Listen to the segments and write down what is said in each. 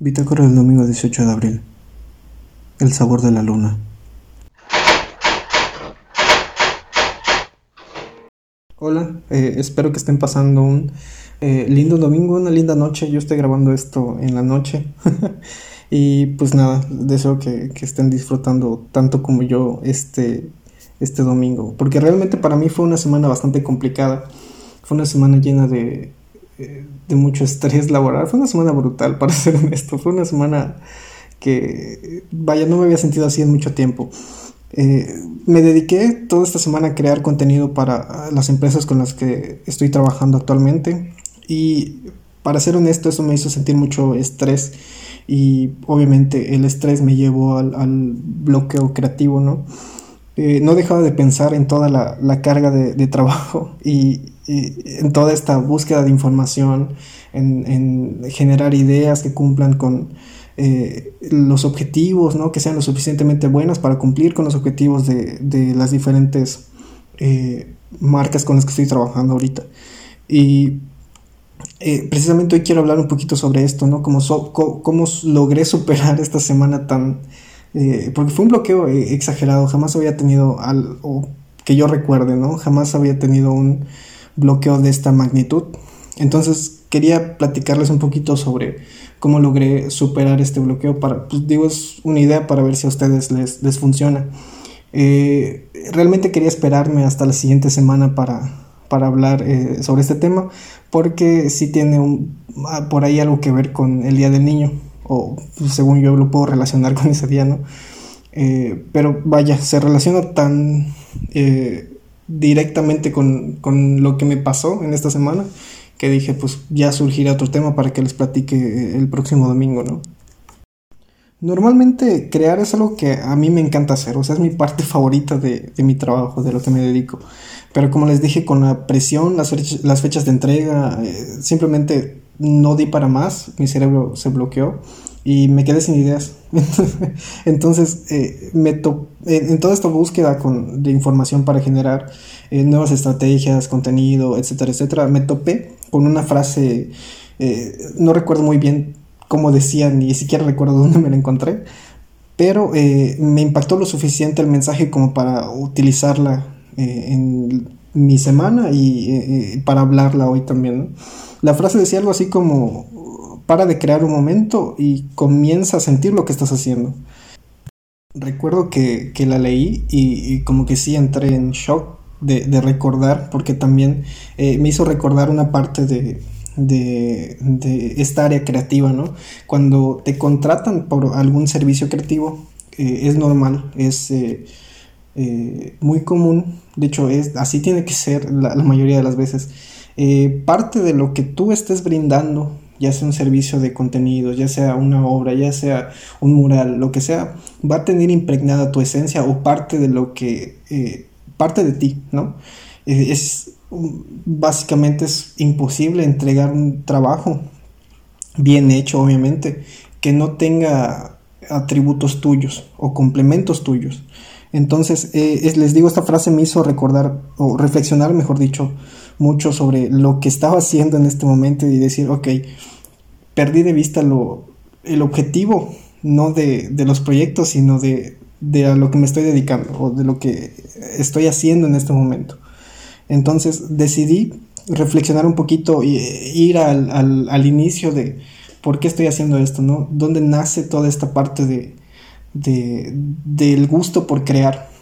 Bitácora del domingo 18 de abril. El sabor de la luna. Hola, eh, espero que estén pasando un eh, lindo domingo, una linda noche. Yo estoy grabando esto en la noche. y pues nada, deseo que, que, estén disfrutando tanto como yo este, este domingo. Porque realmente para mí fue una semana bastante complicada. Fue una semana llena de, de mucho estrés laboral. Fue una semana brutal, para ser honesto. Fue una semana que, vaya, no me había sentido así en mucho tiempo. Eh, me dediqué toda esta semana a crear contenido para las empresas con las que estoy trabajando actualmente y para ser honesto eso me hizo sentir mucho estrés y obviamente el estrés me llevó al, bloqueo creativo, ¿no? Eh, no dejaba de pensar en toda la, carga de, trabajo y, en toda esta búsqueda de información, en, generar ideas que cumplan con eh, los objetivos, ¿no? que sean lo suficientemente buenos para cumplir con los objetivos de, las diferentes eh, marcas con las que estoy trabajando ahorita. Y precisamente hoy quiero hablar un poquito sobre esto, ¿no? Cómo, cómo logré superar esta semana tan eh, porque fue un bloqueo eh, exagerado, jamás había tenido algo que yo recuerde, ¿no? Jamás había tenido un bloqueo de esta magnitud. Entonces quería platicarles un poquito sobre cómo logré superar este bloqueo para, pues digo, es una idea para ver si a ustedes les, les funciona. Eh, realmente quería esperarme hasta la siguiente semana para, para hablar sobre este tema, porque sí tiene un, ah, por ahí algo que ver con el Día del Niño o según yo lo puedo relacionar con ese día, ¿no? Eh, pero vaya, se relaciona tan eh, directamente con, lo que me pasó en esta semana que dije, pues ya surgirá otro tema para que les platique el próximo domingo, ¿no? Normalmente crear es algo que a mí me encanta hacer, o sea, es mi parte favorita de, mi trabajo, de lo que me dedico. Pero como les dije, con la presión, las, las fechas de entrega, eh, simplemente no di para más, mi cerebro se bloqueó y me quedé sin ideas. Entonces, eh, me en, toda esta búsqueda con, de información para generar eh, nuevas estrategias, contenido, etcétera, etcétera, me topé con una frase, eh, no recuerdo muy bien cómo decía, ni siquiera recuerdo dónde me la encontré, pero me impactó lo suficiente el mensaje como para utilizarla en mi semana y para hablarla hoy también. La frase decía algo así como, para de crear un momento y comienza a sentir lo que estás haciendo. Recuerdo que, la leí y, como que sí entré en shock de, recordar, porque también eh, me hizo recordar una parte de, esta área creativa, ¿no? Cuando te contratan por algún servicio creativo, eh, es normal, es eh, muy común, de hecho, es, así tiene que ser la mayoría de las veces parte de lo que tú estés brindando, ya sea un servicio de contenido, ya sea una obra, ya sea un mural, lo que sea, va a tener impregnada tu esencia o parte de lo que, eh, parte de ti, ¿no? Eh, es, básicamente es imposible entregar un trabajo bien hecho, obviamente, que no tenga atributos tuyos o complementos tuyos. Entonces, les digo, esta frase me hizo recordar o reflexionar, mejor dicho, mucho sobre lo que estaba haciendo en este momento y decir, ok, perdí de vista lo, el objetivo, no de, los proyectos, sino de, a lo que me estoy dedicando o de lo que estoy haciendo en este momento. Entonces decidí reflexionar un poquito e ir al, inicio de por qué estoy haciendo esto, ¿no? ¿Dónde nace toda esta parte de, del gusto por crear?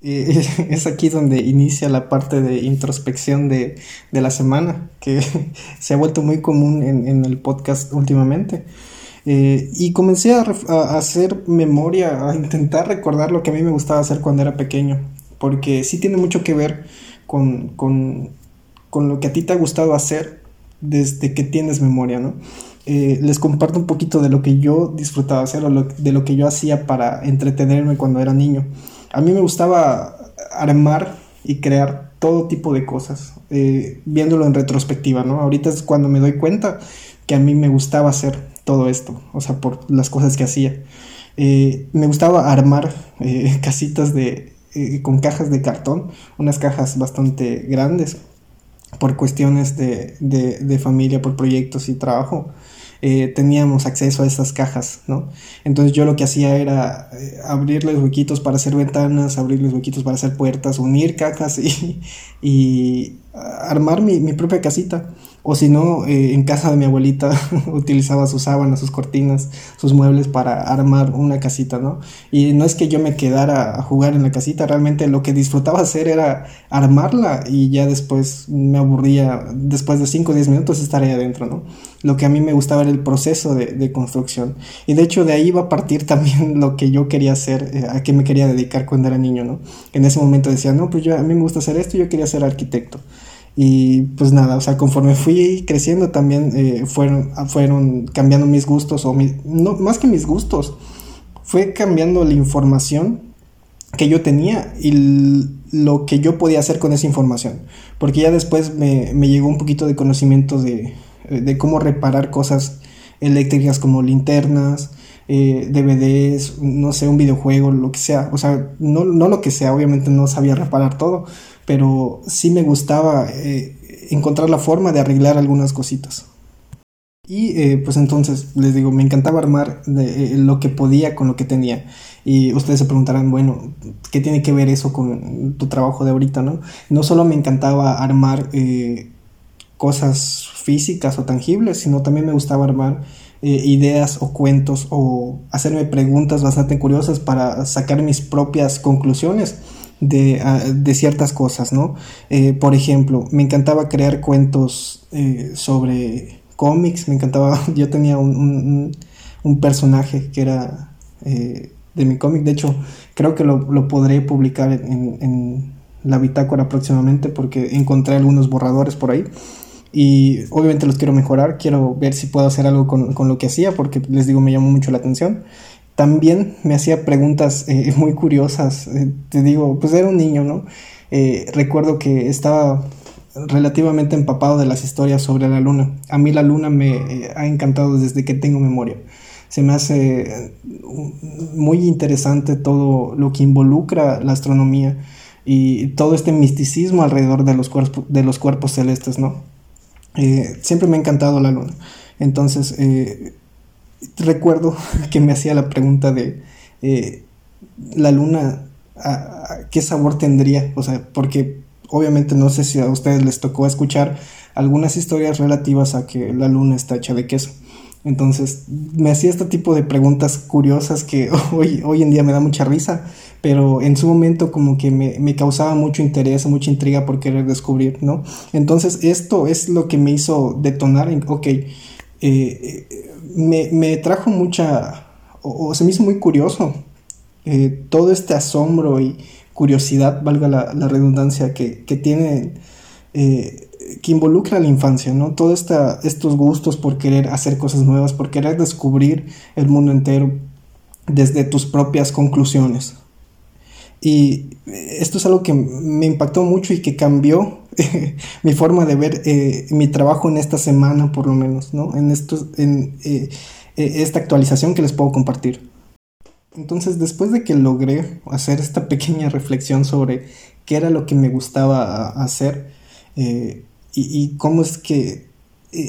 es aquí donde inicia la parte de introspección de, la semana, que se ha vuelto muy común en, el podcast últimamente. Eh, y comencé a, hacer memoria, a intentar recordar lo que a mí me gustaba hacer cuando era pequeño, porque sí tiene mucho que ver con, lo que a ti te ha gustado hacer desde que tienes memoria, ¿no? Eh, les comparto un poquito de lo que yo disfrutaba hacer o de lo que yo hacía para entretenerme cuando era niño a mí me gustaba armar y crear todo tipo de cosas, eh, viéndolo en retrospectiva, ¿no? Ahorita es cuando me doy cuenta que a mí me gustaba hacer todo esto, o sea, por las cosas que hacía. Eh, me gustaba armar eh, casitas de, con cajas de cartón, unas cajas bastante grandes, por cuestiones de, de, familia, por proyectos y trabajo. Eh, teníamos acceso a estas cajas, ¿no? Entonces yo lo que hacía era eh, abrirles huequitos para hacer ventanas, abrirles huequitos para hacer puertas, unir cajas y, y armar mi propia casita. O si no, eh, en casa de mi abuelita utilizaba sus sábanas, sus cortinas, sus muebles para armar una casita, ¿no? Y no es que yo me quedara a jugar en la casita, realmente lo que disfrutaba hacer era armarla y ya después me aburría, después de 5 o 10 minutos estaría adentro, ¿no? Lo que a mí me gustaba era el proceso de, construcción. Y de hecho de ahí iba a partir también lo que yo quería hacer, eh, a qué me quería dedicar cuando era niño, ¿no? En ese momento decía, no, pues yo, a mí me gusta hacer esto, yo quería ser arquitecto. Y pues nada, o sea, conforme fui creciendo también eh, fueron, fueron cambiando mis gustos, o no, más que mis gustos, fue cambiando la información que yo tenía y lo que yo podía hacer con esa información. Porque ya después me, me llegó un poquito de conocimiento de, de, cómo reparar cosas eléctricas como linternas, eh, DVDs, no sé, un videojuego, lo que sea. O sea, no, no lo que sea, obviamente no sabía reparar todo, pero sí me gustaba eh, encontrar la forma de arreglar algunas cositas. Y eh, pues entonces, les digo, me encantaba armar de, lo que podía con lo que tenía. Y ustedes se preguntarán, bueno, ¿qué tiene que ver eso con tu trabajo de ahorita, no? No solo me encantaba armar cosas físicas o tangibles, sino también me gustaba armar ideas o cuentos o hacerme preguntas bastante curiosas para sacar mis propias conclusiones de, ah, de ciertas cosas, ¿no? Eh, por ejemplo, me encantaba crear cuentos eh, sobre cómics, me encantaba, yo tenía un, un, personaje que era eh, de mi cómic, de hecho creo que lo, lo podré publicar en, en, la bitácora próximamente porque encontré algunos borradores por ahí y obviamente los quiero mejorar, quiero ver si puedo hacer algo con, con, lo que hacía porque les digo me llamó mucho la atención también me hacía preguntas eh, muy curiosas. Eh, te digo, pues era un niño, ¿no? Eh, recuerdo que estaba relativamente empapado de las historias sobre la luna. A mí la luna me ha encantado desde que tengo memoria. Se me hace muy interesante todo lo que involucra la astronomía y todo este misticismo alrededor de los, cuerpos, de los cuerpos celestes, ¿no? Siempre me ha encantado la luna. Entonces, recuerdo que me hacía la pregunta de eh, la luna, ¿qué sabor tendría? O sea, porque obviamente no sé si a ustedes les tocó escuchar algunas historias relativas a que la luna está hecha de queso. Entonces me hacía este tipo de preguntas curiosas que hoy, hoy en día me da mucha risa, pero en su momento como que me, me, causaba mucho interés, mucha intriga por querer descubrir, ¿no? Entonces esto es lo que me hizo detonar en, ok, eh, me, me, trajo mucha, o, se me hizo muy curioso eh, todo este asombro y curiosidad, valga la, redundancia, que, que tiene, eh, que involucra a la infancia, ¿no? Todos estos gustos por querer hacer cosas nuevas, por querer descubrir el mundo entero desde tus propias conclusiones. Y esto es algo que me impactó mucho y que cambió mi forma de ver eh, mi trabajo en esta semana, por lo menos, ¿no? En, esto, en eh, eh, esta actualización que les puedo compartir. Entonces, después de que logré hacer esta pequeña reflexión sobre qué era lo que me gustaba hacer y, cómo es que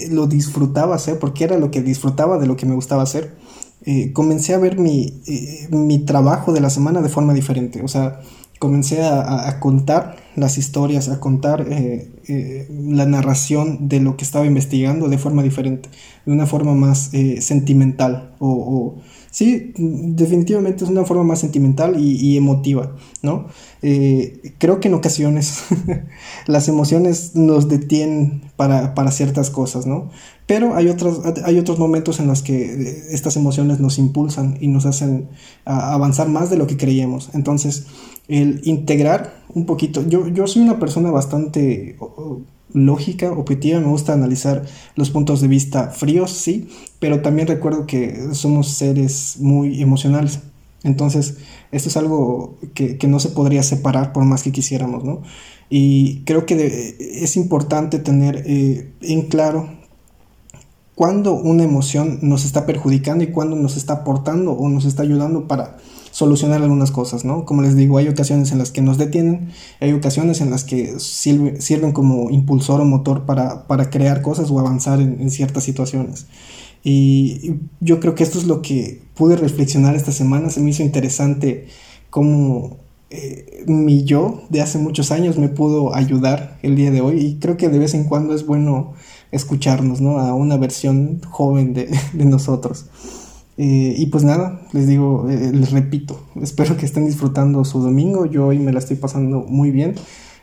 lo disfrutaba hacer, porque era lo que disfrutaba de lo que me gustaba hacer, eh, comencé a ver mi, eh, mi, trabajo de la semana de forma diferente. O sea, comencé a, a contar las historias, a contar eh, la narración de lo que estaba investigando de forma diferente, de una forma más sentimental o, o Sí, definitivamente es una forma más sentimental y, emotiva, ¿no? Eh, creo que en ocasiones las emociones nos detienen para, ciertas cosas, ¿no? Pero hay otros, hay otros momentos en los que eh, estas emociones nos impulsan y nos hacen avanzar más de lo que creíamos. Entonces, el integrar un poquito, yo, yo soy una persona bastante lógica, objetiva, me gusta analizar los puntos de vista fríos, sí, pero también recuerdo que somos seres muy emocionales. Entonces, esto es algo que, no se podría separar por más que quisiéramos, ¿no? Y creo que es importante tener eh, en claro cuándo una emoción nos está perjudicando y cuándo nos está aportando o nos está ayudando para solucionar algunas cosas, ¿no? Como les digo, hay ocasiones en las que nos detienen, hay ocasiones en las que sirven como impulsor o motor para, crear cosas o avanzar en, ciertas situaciones. Y yo creo que esto es lo que pude reflexionar esta semana. Se me hizo interesante cómo eh, mi yo de hace muchos años me pudo ayudar el día de hoy. Y creo que de vez en cuando es bueno escucharnos, ¿no? A una versión joven de, nosotros. Eh, y pues nada, les digo, eh, les repito, espero que estén disfrutando su domingo. Yo hoy me la estoy pasando muy bien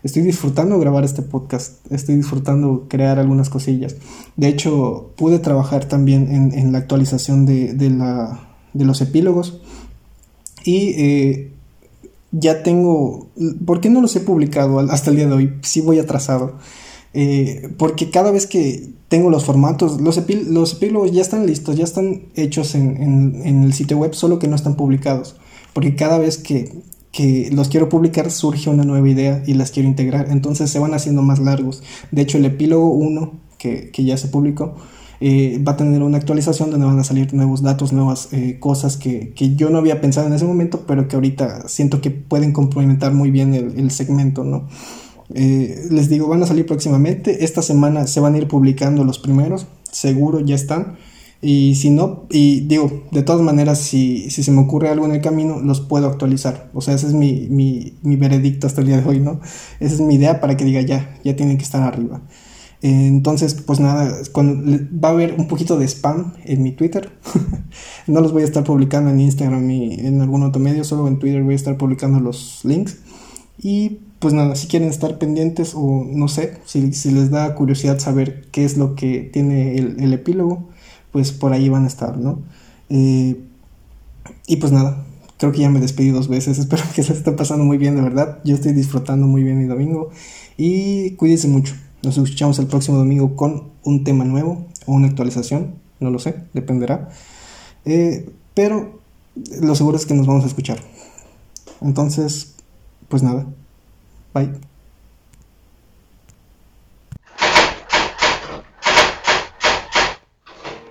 estoy disfrutando grabar este podcast, estoy disfrutando crear algunas cosillas. De hecho, pude trabajar también en, la actualización de, la, de, los epílogos y eh, ya tengo, ¿por qué no los he publicado hasta el día de hoy? Sí voy atrasado. Eh, porque cada vez que tengo los formatos, los, los, epílogos ya están listos, ya están hechos en, en el sitio web, solo que no están publicados. Porque cada vez que, que los quiero publicar surge una nueva idea y las quiero integrar. Entonces se van haciendo más largos. De hecho, el epílogo 1, que, ya se publicó, eh, va a tener una actualización donde van a salir nuevos datos, nuevas eh, cosas que, yo no había pensado en ese momento, pero que ahorita siento que pueden complementar muy bien el, segmento, ¿no? Eh, les digo, van a salir próximamente. Esta semana se van a ir publicando los primeros, seguro ya están. Y si no, y digo, de todas maneras, si, si se me ocurre algo en el camino, los puedo actualizar. O sea, ese es mi, mi, mi veredicto hasta el día de hoy, ¿no? Esa es mi idea para que diga ya, ya tienen que estar arriba. Entonces, pues nada, va a haber un poquito de spam en mi Twitter. no los voy a estar publicando en Instagram ni en algún otro medio, solo en Twitter voy a estar publicando los links. Y pues nada, si quieren estar pendientes o no sé, si, les da curiosidad saber qué es lo que tiene el, el epílogo, pues por ahí van a estar, ¿no? Eh, y pues nada, creo que ya me despedí dos veces, espero que se esté pasando muy bien, de verdad, yo estoy disfrutando muy bien mi domingo y cuídense mucho, nos escuchamos el próximo domingo con un tema nuevo o una actualización, no lo sé, dependerá, eh, pero lo seguro es que nos vamos a escuchar. Entonces, pues nada, バイ。